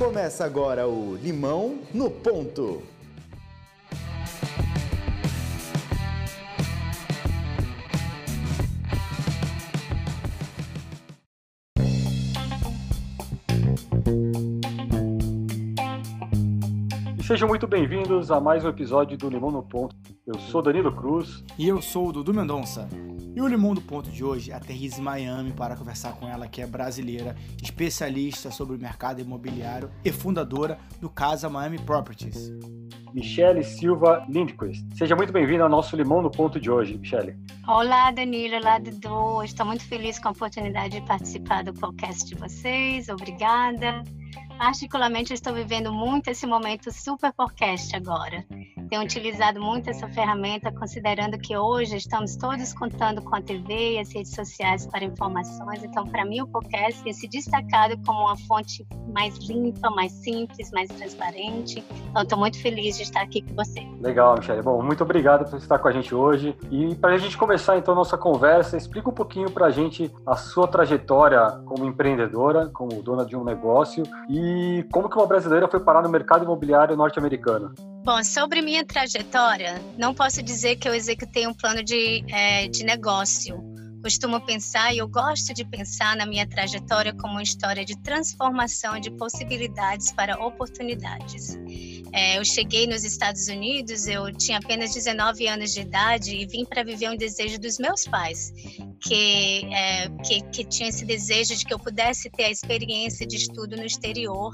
Começa agora o Limão no Ponto. Sejam muito bem-vindos a mais um episódio do Limão no Ponto. Eu sou Danilo Cruz. E eu sou o Dudu Mendonça. E o Limão do Ponto de hoje aterriza em Miami para conversar com ela, que é brasileira, especialista sobre o mercado imobiliário e fundadora do Casa Miami Properties. Michele Silva Lindquist. Seja muito bem-vinda ao nosso Limão no Ponto de hoje, Michele. Olá, Danilo. Olá, Dudu. Estou muito feliz com a oportunidade de participar do podcast de vocês. Obrigada. Particularmente, estou vivendo muito esse momento super podcast agora. Tenho utilizado muito essa ferramenta, considerando que hoje estamos todos contando com a TV e as redes sociais para informações. Então, para mim, o podcast tem se destacado como uma fonte mais limpa, mais simples, mais transparente. Então, estou muito feliz de estar aqui com você. Legal, Michelle. Bom, muito obrigado por estar com a gente hoje. E para a gente começar, então, nossa conversa, explica um pouquinho para a gente a sua trajetória como empreendedora, como dona de um negócio e e como que uma brasileira foi parar no mercado imobiliário norte-americano? Bom, sobre minha trajetória, não posso dizer que eu executei um plano de, é, de negócio. Costumo pensar e eu gosto de pensar na minha trajetória como uma história de transformação de possibilidades para oportunidades. É, eu cheguei nos Estados Unidos, eu tinha apenas 19 anos de idade e vim para viver um desejo dos meus pais, que, é, que, que tinha esse desejo de que eu pudesse ter a experiência de estudo no exterior.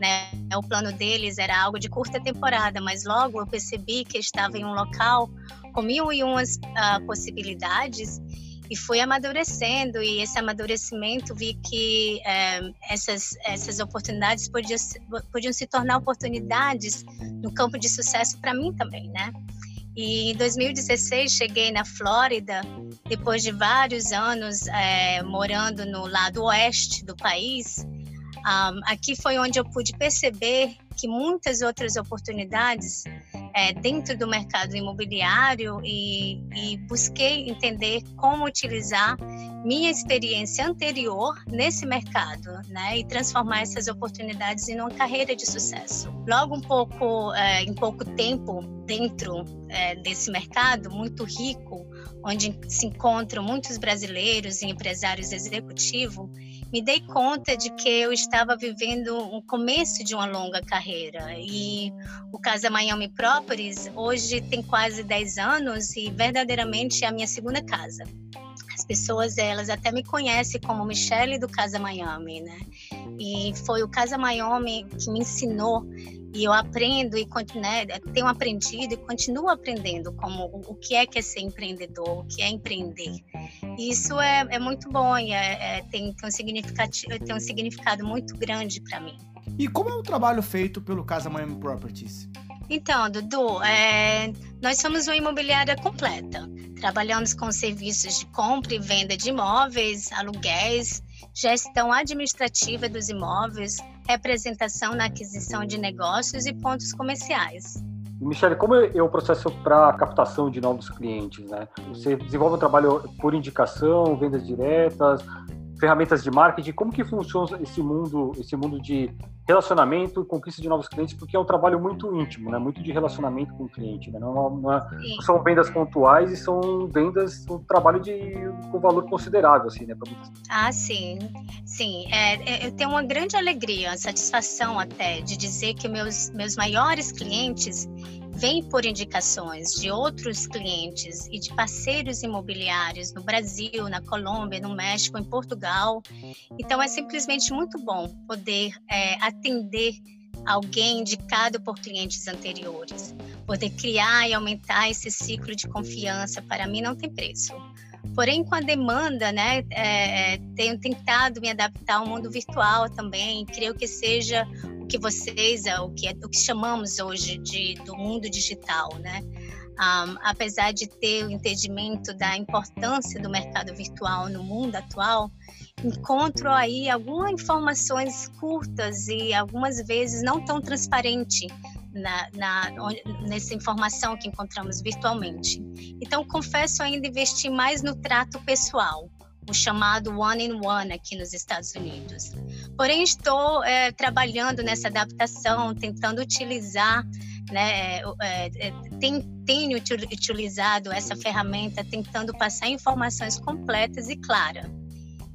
Né? O plano deles era algo de curta temporada, mas logo eu percebi que estava em um local com mil e umas uh, possibilidades e fui amadurecendo e esse amadurecimento vi que é, essas essas oportunidades podiam, podiam se tornar oportunidades no campo de sucesso para mim também, né? E em 2016 cheguei na Flórida, depois de vários anos é, morando no lado oeste do país. Um, aqui foi onde eu pude perceber que muitas outras oportunidades é, dentro do mercado imobiliário e, e busquei entender como utilizar minha experiência anterior nesse mercado, né, e transformar essas oportunidades em uma carreira de sucesso. Logo um pouco, é, em pouco tempo dentro é, desse mercado muito rico, onde se encontram muitos brasileiros e empresários executivos, me dei conta de que eu estava vivendo um começo de uma longa carreira. E o Casa Miami Properties hoje tem quase 10 anos e verdadeiramente é a minha segunda casa. As pessoas, elas até me conhecem como Michelle do Casa Miami, né? E foi o Casa Miami que me ensinou e eu aprendo e né, tenho aprendido e continuo aprendendo como o que é que é ser empreendedor, o que é empreender. E isso é, é muito bom e é, é, tem, tem, um significado, tem um significado muito grande para mim. E como é o trabalho feito pelo Casa Miami Properties? Então, Dudu, é, nós somos uma imobiliária completa. Trabalhamos com serviços de compra e venda de imóveis, aluguéis, gestão administrativa dos imóveis, representação na aquisição de negócios e pontos comerciais. Michele, como é o processo para captação de novos clientes? Né? Você desenvolve um trabalho por indicação, vendas diretas, ferramentas de marketing, como que funciona esse mundo, esse mundo de relacionamento e conquista de novos clientes, porque é um trabalho muito íntimo, né? Muito de relacionamento com o cliente, né? Não, é é, são vendas pontuais e são vendas, um trabalho de com valor considerável, assim, né? Ah, sim, sim. É, é, eu tenho uma grande alegria, satisfação até de dizer que meus meus maiores clientes vem por indicações de outros clientes e de parceiros imobiliários no Brasil, na Colômbia, no México, em Portugal. Então, é simplesmente muito bom poder é, atender alguém indicado por clientes anteriores. Poder criar e aumentar esse ciclo de confiança, para mim, não tem preço. Porém, com a demanda, né, é, tenho tentado me adaptar ao mundo virtual também. Creio que seja o que vocês, é o que, é, o que chamamos hoje de, do mundo digital, né? Um, apesar de ter o entendimento da importância do mercado virtual no mundo atual, encontro aí algumas informações curtas e algumas vezes não tão transparente na, na, nessa informação que encontramos virtualmente. Então, confesso ainda investir mais no trato pessoal, o chamado one in one aqui nos Estados Unidos. Porém, estou é, trabalhando nessa adaptação, tentando utilizar né, é, é, tem, tenho utilizado essa ferramenta tentando passar informações completas e claras.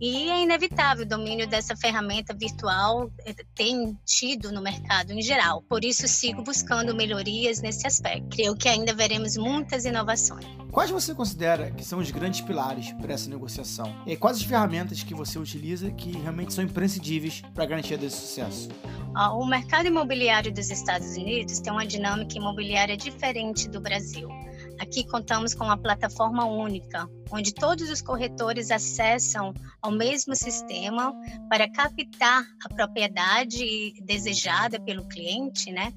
E é inevitável, o domínio dessa ferramenta virtual eh, tem tido no mercado em geral. Por isso, sigo buscando melhorias nesse aspecto. Creio que ainda veremos muitas inovações. Quais você considera que são os grandes pilares para essa negociação? E quais as ferramentas que você utiliza que realmente são imprescindíveis para a garantia desse sucesso? O mercado imobiliário dos Estados Unidos tem uma dinâmica imobiliária diferente do Brasil. Aqui contamos com uma plataforma única, onde todos os corretores acessam ao mesmo sistema para captar a propriedade desejada pelo cliente, né?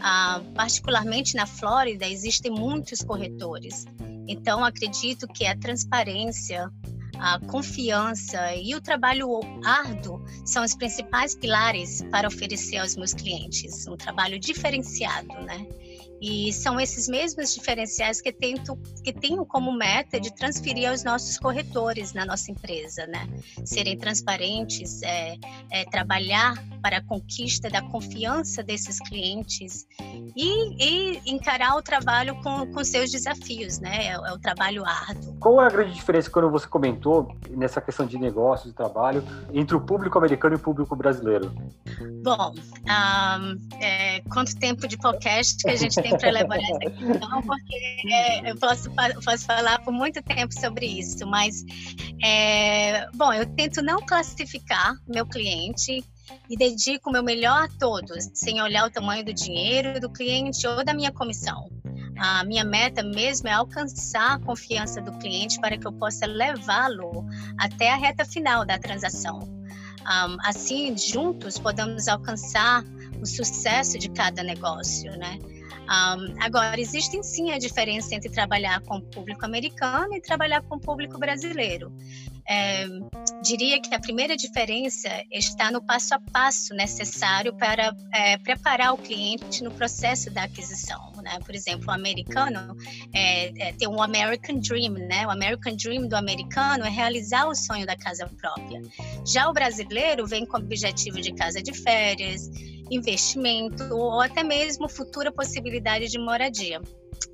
Ah, particularmente na Flórida existem muitos corretores, então acredito que a transparência a confiança e o trabalho árduo são os principais pilares para oferecer aos meus clientes um trabalho diferenciado, né? E são esses mesmos diferenciais que tento que tenho como meta de transferir aos nossos corretores na nossa empresa, né? Serem transparentes, é, é, trabalhar para a conquista da confiança desses clientes e, e encarar o trabalho com, com seus desafios, né? É, é, o trabalho árduo. Qual é a grande diferença quando você comentou nessa questão de negócios e trabalho entre o público americano e o público brasileiro? Bom, um, é, quanto tempo de podcast que a gente tem para elaborar essa questão? Porque é, eu posso, posso falar por muito tempo sobre isso, mas é, bom, eu tento não classificar meu cliente e dedico o meu melhor a todos, sem olhar o tamanho do dinheiro do cliente ou da minha comissão. A minha meta mesmo é alcançar a confiança do cliente para que eu possa levá-lo até a reta final da transação. Um, assim, juntos, podemos alcançar o sucesso de cada negócio, né? Um, agora, existem sim a diferença entre trabalhar com o público americano e trabalhar com o público brasileiro. É, diria que a primeira diferença está no passo a passo necessário para é, preparar o cliente no processo da aquisição. Né? Por exemplo, o americano é, é, tem um American Dream, né? O American Dream do americano é realizar o sonho da casa própria. Já o brasileiro vem com o objetivo de casa de férias, investimento ou até mesmo futura possibilidade de moradia.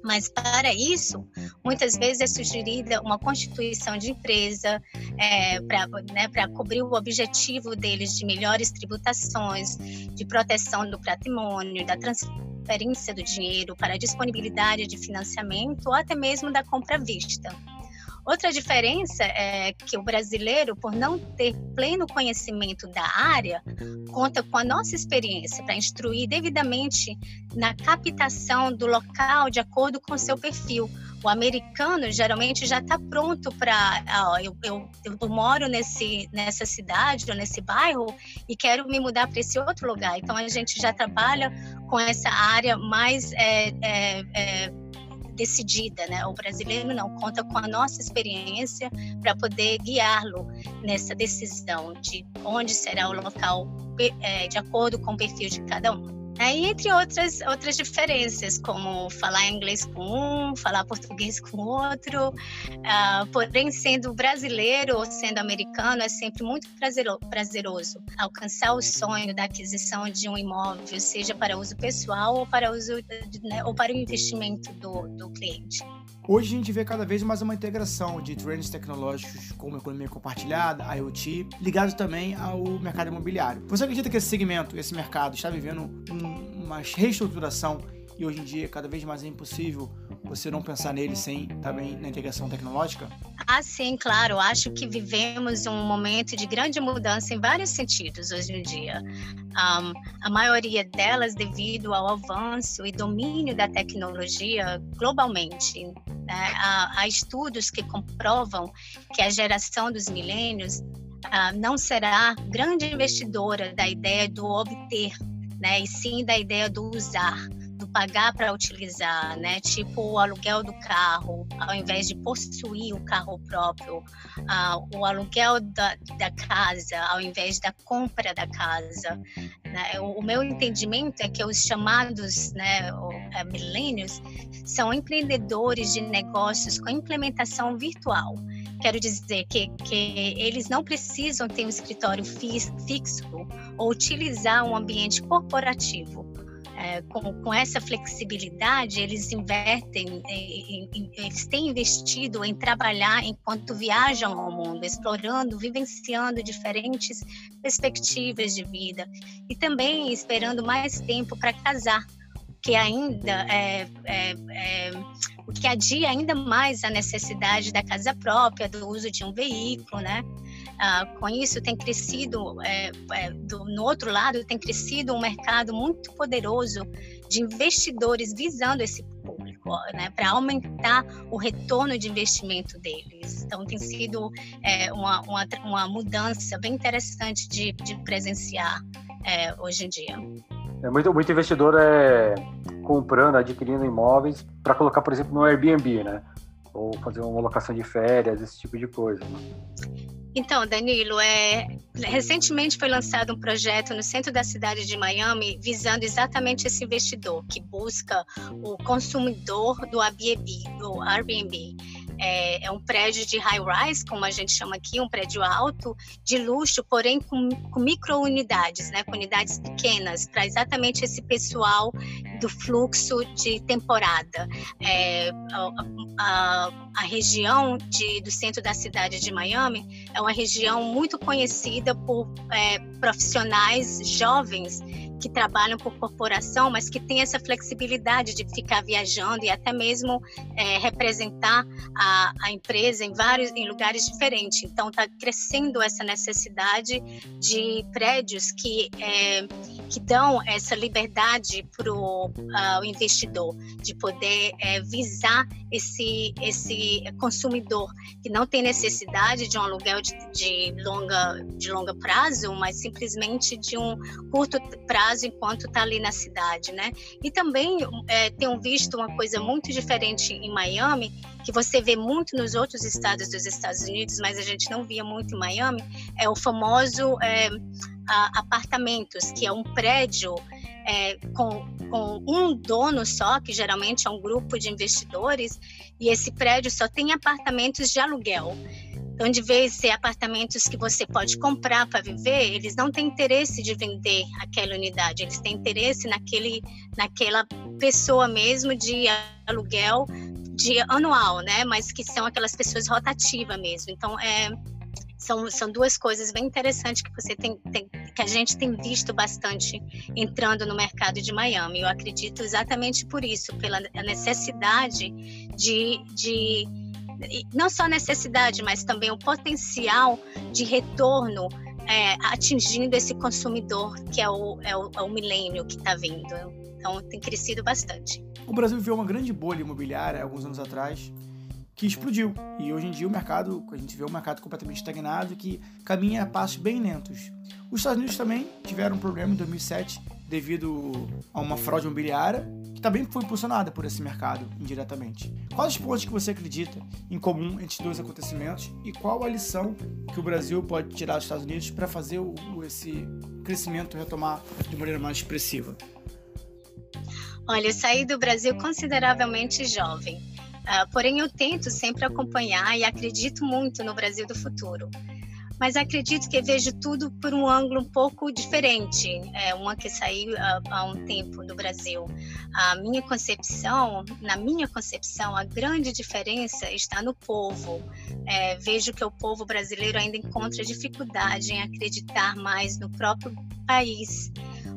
Mas para isso, muitas vezes é sugerida uma constituição de empresa é, para né, cobrir o objetivo deles de melhores tributações, de proteção do patrimônio, da transferência do dinheiro para a disponibilidade de financiamento ou até mesmo da compra à vista. Outra diferença é que o brasileiro, por não ter pleno conhecimento da área, conta com a nossa experiência para instruir devidamente na captação do local de acordo com seu perfil. O americano geralmente já está pronto para. Ah, eu, eu, eu, moro nesse, nessa cidade ou nesse bairro e quero me mudar para esse outro lugar. Então a gente já trabalha com essa área mais. É, é, é, decidida, né? O brasileiro não conta com a nossa experiência para poder guiá-lo nessa decisão de onde será o local é, de acordo com o perfil de cada um. Aí, entre outras, outras diferenças, como falar inglês com um, falar português com outro, uh, porém, sendo brasileiro ou sendo americano, é sempre muito prazeroso alcançar o sonho da aquisição de um imóvel, seja para uso pessoal ou para, uso, né, ou para o investimento do, do cliente. Hoje a gente vê cada vez mais uma integração de trends tecnológicos como economia compartilhada, IoT, ligado também ao mercado imobiliário. Você acredita que esse segmento, esse mercado, está vivendo um, uma reestruturação e hoje em dia cada vez mais é impossível você não pensar nele sem também na integração tecnológica? Ah, sim, claro. Acho que vivemos um momento de grande mudança em vários sentidos hoje em dia. Um, a maioria delas devido ao avanço e domínio da tecnologia globalmente. Né? Há, há, estudos que comprovam que a geração dos milênios uh, não será grande investidora da ideia do obter, né? e sim da ideia do usar do pagar para utilizar, né? Tipo o aluguel do carro, ao invés de possuir o carro próprio, o aluguel da, da casa, ao invés da compra da casa. Né? O, o, meu entendimento é que os chamados né, é, milênios são empreendedores de negócios com implementação virtual quero dizer que, que eles não precisam ter um escritório fixo ou utilizar um ambiente corporativo. É, com, com, essa flexibilidade, eles invertem, em, em, eles têm investido em trabalhar enquanto viajam ao mundo, explorando, vivenciando diferentes perspectivas de vida e também esperando mais tempo para casar, que ainda é, é, é, o que adia ainda mais a necessidade da casa própria, do uso de um veículo, né? Ah, com isso tem crescido, é, é, do, no outro lado, tem crescido um mercado muito poderoso de investidores visando esse público, né, para aumentar o retorno de investimento deles. Então tem sido é, uma, uma, uma, mudança bem interessante de, de presenciar é, hoje em dia. É, muito, muito investidor é comprando, adquirindo imóveis para colocar, por exemplo, no Airbnb, né? Ou fazer uma locação de férias, esse tipo de coisa. Né? Então, Danilo, é, recentemente foi lançado um projeto no centro da cidade de Miami visando exatamente esse investidor que busca o consumidor do Airbnb. Do Airbnb. É, é, um prédio de high-rise, como a gente chama aqui, um prédio alto, de luxo, porém com, com micro-unidades, né, com unidades pequenas, para exatamente esse pessoal do fluxo de temporada. É, a, a, a, região de, do centro da cidade de Miami é uma região muito conhecida por é, profissionais jovens que trabalham por corporação, mas que têm essa flexibilidade de ficar viajando e até mesmo é, representar a, a, empresa em vários em lugares diferentes. Então está crescendo essa necessidade de prédios que é, que dão essa liberdade para o uh, investidor de poder é, visar esse esse consumidor que não tem necessidade de um aluguel de, de longa de longa prazo, mas simplesmente de um curto prazo enquanto está ali na cidade, né? E também é, tenho visto uma coisa muito diferente em Miami que você vê muito nos outros estados dos Estados Unidos, mas a gente não via muito em Miami, é o famoso é, apartamentos, que é um prédio é, com, com um dono só, que geralmente é um grupo de investidores, e esse prédio só tem apartamentos de aluguel. Então, de vez ser apartamentos que você pode comprar para viver, eles não têm interesse de vender aquela unidade, eles têm interesse naquele, naquela pessoa mesmo de aluguel de anual, né? Mas que são aquelas pessoas rotativas mesmo. Então, é, são, são duas coisas bem interessantes que você tem, tem, que a gente tem visto bastante entrando no mercado de Miami. Eu acredito exatamente por isso, pela necessidade de, de não só necessidade, mas também o potencial de retorno é, atingindo esse consumidor que é o, é o, é o milênio que está vindo. Então tem crescido bastante. O Brasil viveu uma grande bolha imobiliária alguns anos atrás que explodiu. E hoje em dia o mercado, a gente vê um mercado completamente estagnado que caminha a passos bem lentos. Os Estados Unidos também tiveram um problema em 2007 devido a uma fraude imobiliária que também foi impulsionada por esse mercado indiretamente. Quais os pontos que você acredita em comum entre dois acontecimentos e qual a lição que o Brasil pode tirar dos Estados Unidos para fazer o, esse crescimento retomar de maneira mais expressiva? Olha, eu saí do Brasil consideravelmente jovem, uh, porém eu tento sempre acompanhar e acredito muito no Brasil do futuro mas acredito que vejo tudo por um ângulo um pouco diferente. É uma que saiu há, há, um tempo do Brasil. A minha concepção, na minha concepção, a grande diferença está no povo. É, vejo que o povo brasileiro ainda encontra dificuldade em acreditar mais no próprio país.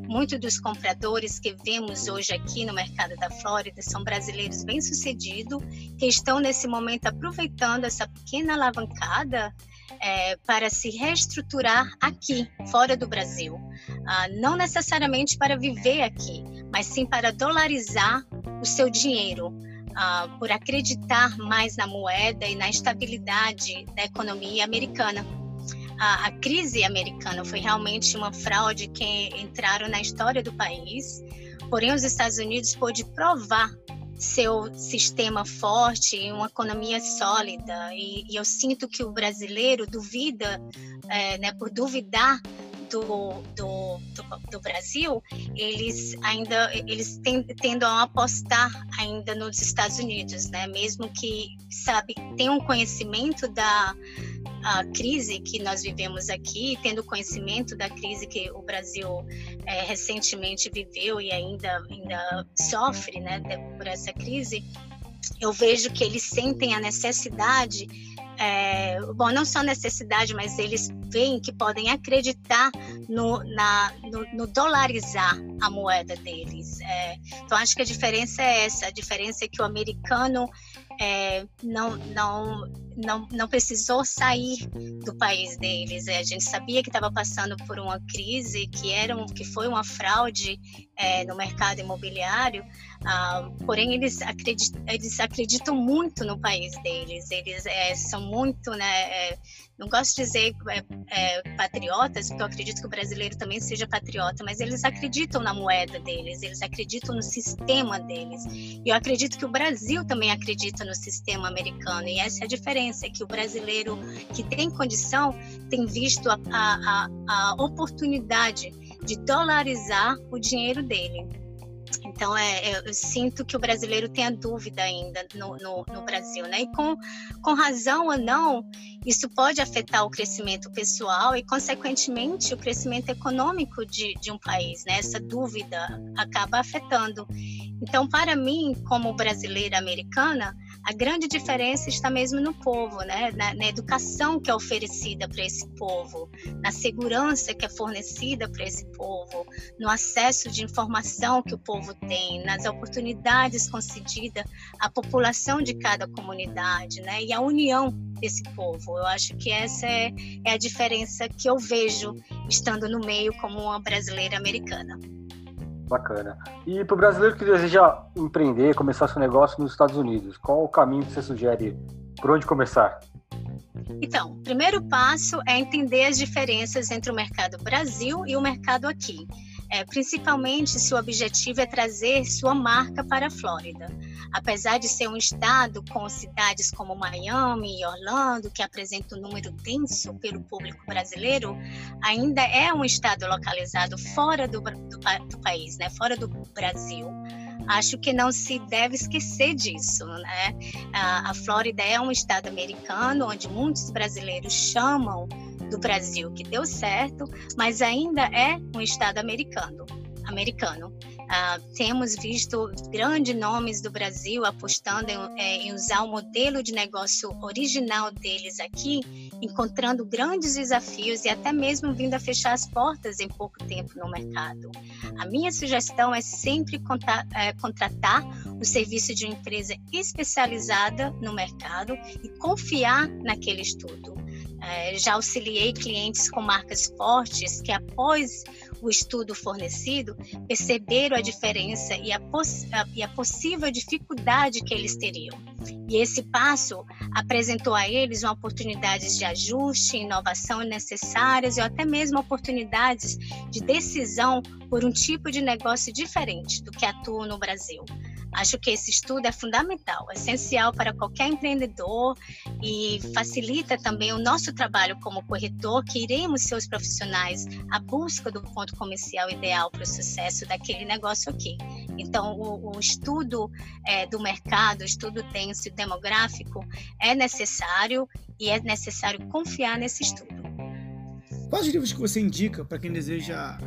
Muitos dos compradores que vemos hoje aqui no mercado da Flórida são brasileiros bem-sucedidos que estão nesse momento aproveitando essa pequena alavancada é, para se reestruturar aqui, fora do Brasil. Ah, não necessariamente para viver aqui, mas sim para dolarizar o seu dinheiro. Ah, por acreditar mais na moeda e na estabilidade da economia americana. A, a, crise americana foi realmente uma fraude que entraram na história do país, porém os Estados Unidos pôde provar seu sistema forte, uma economia sólida. E, e eu sinto que o brasileiro duvida, é, né, por duvidar do, do, do, do, Brasil, eles ainda eles tendem a apostar ainda nos Estados Unidos, né? Mesmo que sabe tenham conhecimento da a crise que nós vivemos aqui, tendo conhecimento da crise que o Brasil é, recentemente viveu e ainda ainda sofre, né, por essa crise, eu vejo que eles sentem a necessidade é, bom, não só necessidade, mas eles veem que podem acreditar no, na, no, no dolarizar a moeda deles. É, então, acho que a diferença é essa: a diferença é que o americano é, não, não, não, não precisou sair do país deles. É, a gente sabia que estava passando por uma crise, que, era um, que foi uma fraude é, no mercado imobiliário, ah, porém eles acreditam, eles acreditam muito no país deles, eles é, são muito, né, é, não gosto de dizer é, é, patriotas, porque eu acredito que o brasileiro também seja patriota, mas eles acreditam na moeda deles, eles acreditam no sistema deles. E eu acredito que o Brasil também acredita no sistema americano, e essa é a diferença, é que o brasileiro que tem condição tem visto a, a, a oportunidade de dolarizar o dinheiro dele. Então, é, é, eu sinto que o brasileiro tem a dúvida ainda no, no, no, Brasil, né? E com, com razão ou não, isso pode afetar o crescimento pessoal e, consequentemente, o crescimento econômico de, de um país, né? Essa dúvida acaba afetando. Então, para mim, como brasileira americana, a grande diferença está mesmo no povo, né? na, na educação que é oferecida para esse povo, na segurança que é fornecida para esse povo, no acesso de informação que o povo tem, nas oportunidades concedidas à população de cada comunidade, né? e a união desse povo. Eu acho que essa é, é a diferença que eu vejo estando no meio como uma brasileira americana. Bacana. E para o brasileiro que deseja empreender, começar seu negócio nos Estados Unidos, qual o caminho que você sugere? Por onde começar? Então, o primeiro passo é entender as diferenças entre o mercado Brasil e o mercado aqui é, principalmente se o objetivo é trazer sua marca para a Flórida. Apesar de ser um estado com cidades como Miami e Orlando, que apresenta um número denso pelo público brasileiro, ainda é um estado localizado fora do, do, do país, né? fora do Brasil acho que não se deve esquecer disso. Né? A, Flórida é um estado americano onde muitos brasileiros chamam do Brasil que deu certo, mas ainda é um Estado americano. americano. Uh, temos visto grandes nomes do Brasil apostando em, é, em, usar o modelo de negócio original deles aqui, encontrando grandes desafios e até mesmo vindo a fechar as portas em pouco tempo no mercado. A minha sugestão é sempre contar, é, contratar o serviço de uma empresa especializada no mercado e confiar naquele estudo. É, já auxiliei clientes com marcas fortes que, após o estudo fornecido, perceberam a diferença e a, a, e a possível dificuldade que eles teriam. E esse passo apresentou a eles oportunidades de ajuste, inovação necessárias e até mesmo oportunidades de decisão por um tipo de negócio diferente do que atua no Brasil. Acho que esse estudo é fundamental, essencial para qualquer empreendedor e facilita também o nosso trabalho como corretor, que iremos ser os profissionais à busca do ponto comercial ideal para o sucesso daquele negócio aqui. Então, o, o estudo é, do mercado, o estudo denso e demográfico é necessário e é necessário confiar nesse estudo. Quais os livros que você indica para quem deseja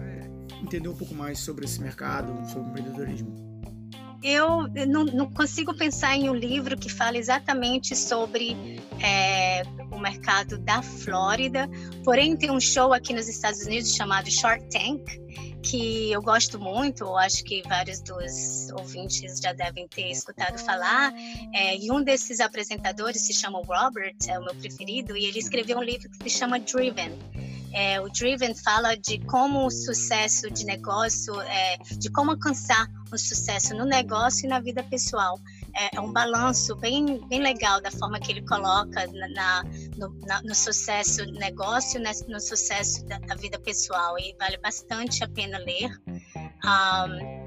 entender um pouco mais sobre esse mercado, sobre o empreendedorismo? eu não, não, consigo pensar em um livro que fale exatamente sobre é, o mercado da Flórida, porém tem um show aqui nos Estados Unidos chamado Shark Tank, que eu gosto muito, acho que vários dos ouvintes já devem ter escutado falar, é, e um desses apresentadores se chama Robert, é o meu preferido, e ele escreveu um livro que se chama Driven, é, o Driven fala de como o sucesso de negócio, é, de como alcançar um sucesso no negócio e na vida pessoal. É, é um balanço bem, bem legal da forma que ele coloca na, na, no, na, no, sucesso do negócio, né, no sucesso da, da, vida pessoal. E vale bastante a pena ler. Um,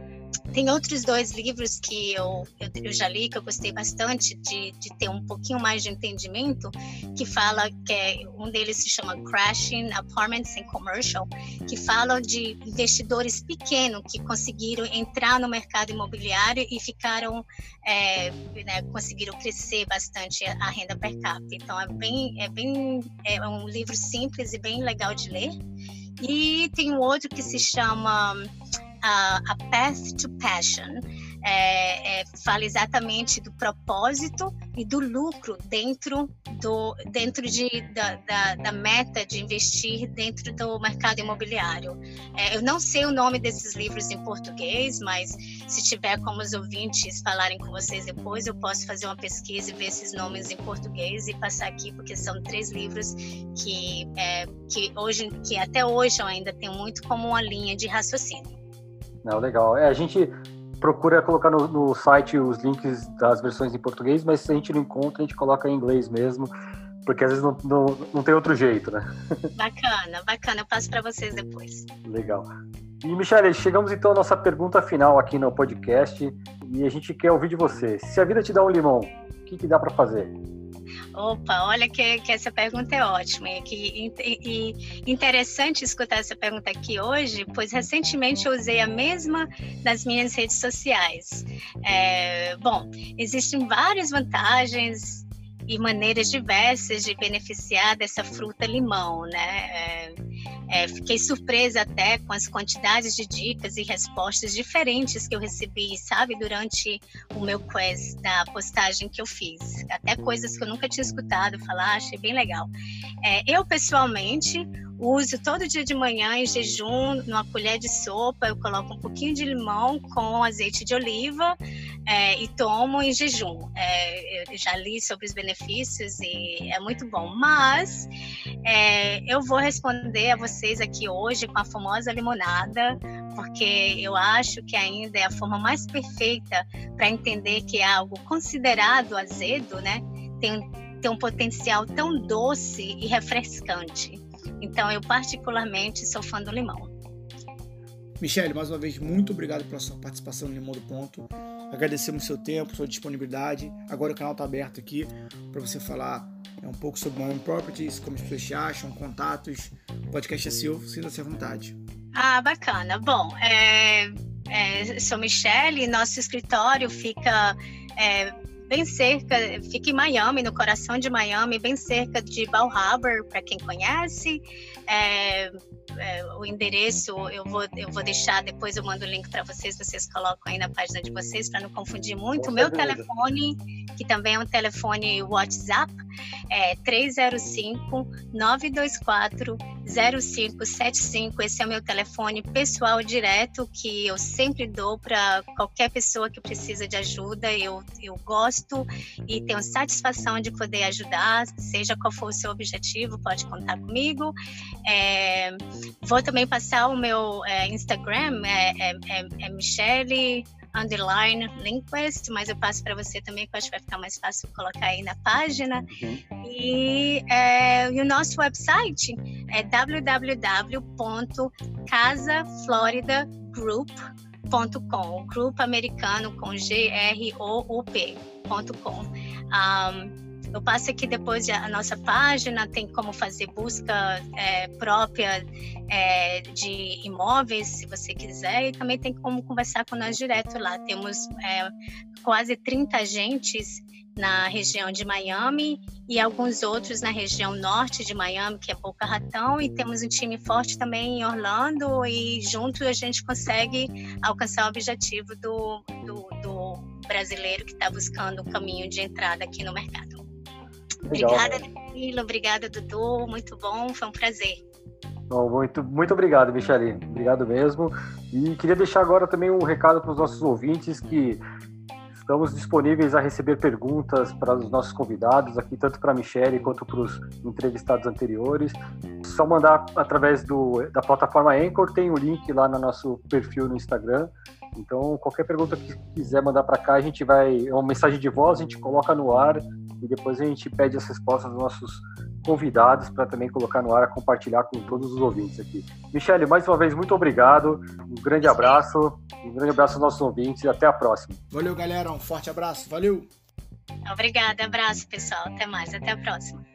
tem outros dois livros que eu, eu, eu, já li, que eu gostei bastante de, de ter um pouquinho mais de entendimento, que fala que é, um deles se chama Crashing Apartments and Commercial, que falam de investidores pequenos que conseguiram entrar no mercado imobiliário e ficaram, é, né, conseguiram crescer bastante a, renda per capita. Então é bem, é bem, é um livro simples e bem legal de ler. E tem um outro que se chama a, a Path to Passion é, é, fala exatamente do propósito e do lucro dentro do dentro de, da, da, da meta de investir dentro do mercado imobiliário. É, eu não sei o nome desses livros em português, mas se tiver como os ouvintes falarem com vocês depois, eu posso fazer uma pesquisa e ver esses nomes em português e passar aqui, porque são três livros que, é, que hoje, que até hoje eu ainda tenho muito como uma linha de raciocínio. Não, legal. É, a gente procura colocar no, no, site os links das versões em português, mas se a gente não encontra, a gente coloca em inglês mesmo, porque às vezes não, não, não tem outro jeito, né? Bacana, bacana. Eu passo para vocês depois. Legal. E, Michele, chegamos então à nossa pergunta final aqui no podcast e a gente quer ouvir de você. Se a vida te dá um limão, o que, que dá para fazer? Opa, olha que, que essa pergunta é ótima e, que, e, interessante escutar essa pergunta aqui hoje, pois recentemente eu usei a mesma nas minhas redes sociais. É, bom, existem várias vantagens e maneiras diversas de beneficiar dessa fruta limão, né? É, é, fiquei surpresa até com as quantidades de dicas e respostas diferentes que eu recebi, sabe, durante o meu quiz da postagem que eu fiz. Até coisas que eu nunca tinha escutado falar, achei bem legal. É, eu, pessoalmente, uso todo dia de manhã em jejum, numa colher de sopa, eu coloco um pouquinho de limão com azeite de oliva é, e tomo em jejum. É, eu já li sobre os benefícios e é muito bom. Mas é, eu vou responder a vocês aqui hoje com a famosa limonada, porque eu acho que ainda é a forma mais perfeita para entender que é algo considerado azedo, né? Tem, tem um potencial tão doce e refrescante. Então, eu particularmente sou fã do limão. Michele, mais uma vez, muito obrigado pela sua participação no Limão do Ponto. Agradecemos seu tempo, sua disponibilidade. Agora o canal está aberto aqui para você falar é, um pouco sobre Miami Properties, como as pessoas te acham, contatos. Podcast é seu, sinta-se à vontade. Ah, bacana. Bom, é, é, sou Michele, nosso escritório fica é, bem cerca, fica em Miami, no coração de Miami, bem cerca de Bal Harbor, para quem conhece. É, é, o endereço eu vou, eu vou deixar, depois eu mando o link para vocês, vocês colocam aí na página de vocês para não confundir muito. O meu telefone, que também é um telefone WhatsApp, é 305 924 0575. Esse é o meu telefone pessoal direto que eu sempre dou para qualquer pessoa que precisa de ajuda. Eu, eu gosto e tenho satisfação de poder ajudar, seja qual for o seu objetivo, pode contar comigo. É, vou também passar o meu é, Instagram, é, é, é, é Michele underline Linkquest, mas eu passo para você também, que eu acho que vai ficar mais fácil colocar aí na página. Uhum. E, é, e, o nosso website é www.casafloridagroup.com, grupo americano com G-R-O-U-P.com. Um, eu passo aqui depois a nossa página, tem como fazer busca é, própria é, de imóveis, se você quiser, e também tem como conversar com nós direto lá. Temos é, quase 30 agentes na região de Miami e alguns outros na região norte de Miami, que é Boca Ratão, e temos um time forte também em Orlando, e junto a gente consegue alcançar o objetivo do, do, do brasileiro que está buscando o caminho de entrada aqui no mercado. Legal, obrigada, Danilo. Obrigada, Dudu. Muito bom. Foi um prazer. Bom, muito, muito obrigado, Michele. Obrigado mesmo. E queria deixar agora também um recado para os nossos ouvintes que estamos disponíveis a receber perguntas para os nossos convidados aqui, tanto para a Michele quanto para os entrevistados anteriores. Só mandar através do, da plataforma Anchor, tem o um link lá no nosso perfil no Instagram. Então, qualquer pergunta que quiser mandar para cá, a gente vai. É uma mensagem de voz, a gente coloca no ar e depois a gente pede as respostas dos nossos convidados para também colocar no ar, compartilhar com todos os ouvintes aqui. Michele, mais uma vez, muito obrigado. Um grande abraço. Um grande abraço aos nossos ouvintes e até a próxima. Valeu, galera. Um forte abraço. Valeu. Obrigada. Abraço, pessoal. Até mais. Até a próxima.